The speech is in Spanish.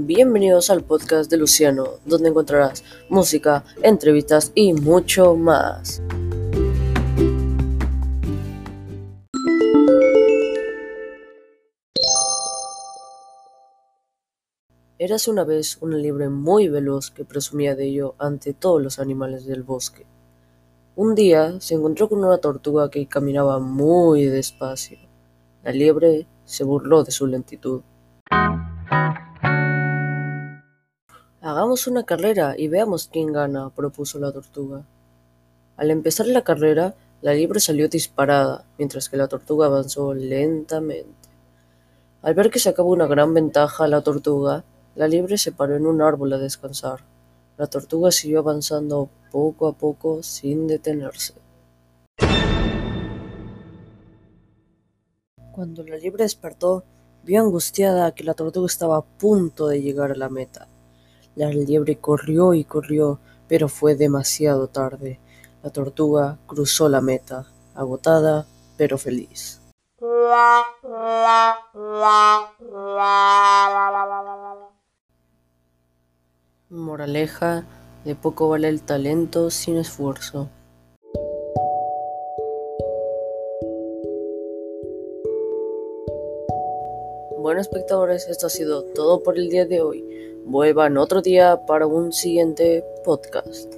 Bienvenidos al podcast de Luciano, donde encontrarás música, entrevistas y mucho más. Érase una vez una liebre muy veloz que presumía de ello ante todos los animales del bosque. Un día se encontró con una tortuga que caminaba muy despacio. La liebre se burló de su lentitud. Hagamos una carrera y veamos quién gana, propuso la tortuga. Al empezar la carrera, la liebre salió disparada, mientras que la tortuga avanzó lentamente. Al ver que sacaba una gran ventaja a la tortuga, la liebre se paró en un árbol a descansar. La tortuga siguió avanzando poco a poco sin detenerse. Cuando la liebre despertó, vio angustiada que la tortuga estaba a punto de llegar a la meta. La liebre corrió y corrió, pero fue demasiado tarde. La tortuga cruzó la meta, agotada pero feliz. Moraleja, de poco vale el talento sin esfuerzo. Bueno espectadores, esto ha sido todo por el día de hoy. Vuelvan otro día para un siguiente podcast.